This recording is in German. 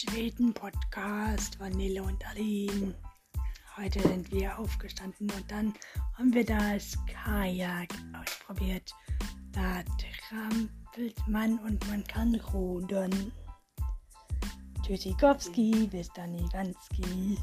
Schweden-Podcast Vanille und Aline. Heute sind wir aufgestanden und dann haben wir das Kajak ausprobiert. Da trampelt man und man kann rudern. Tschüssikowski, bis dann, Iwanski.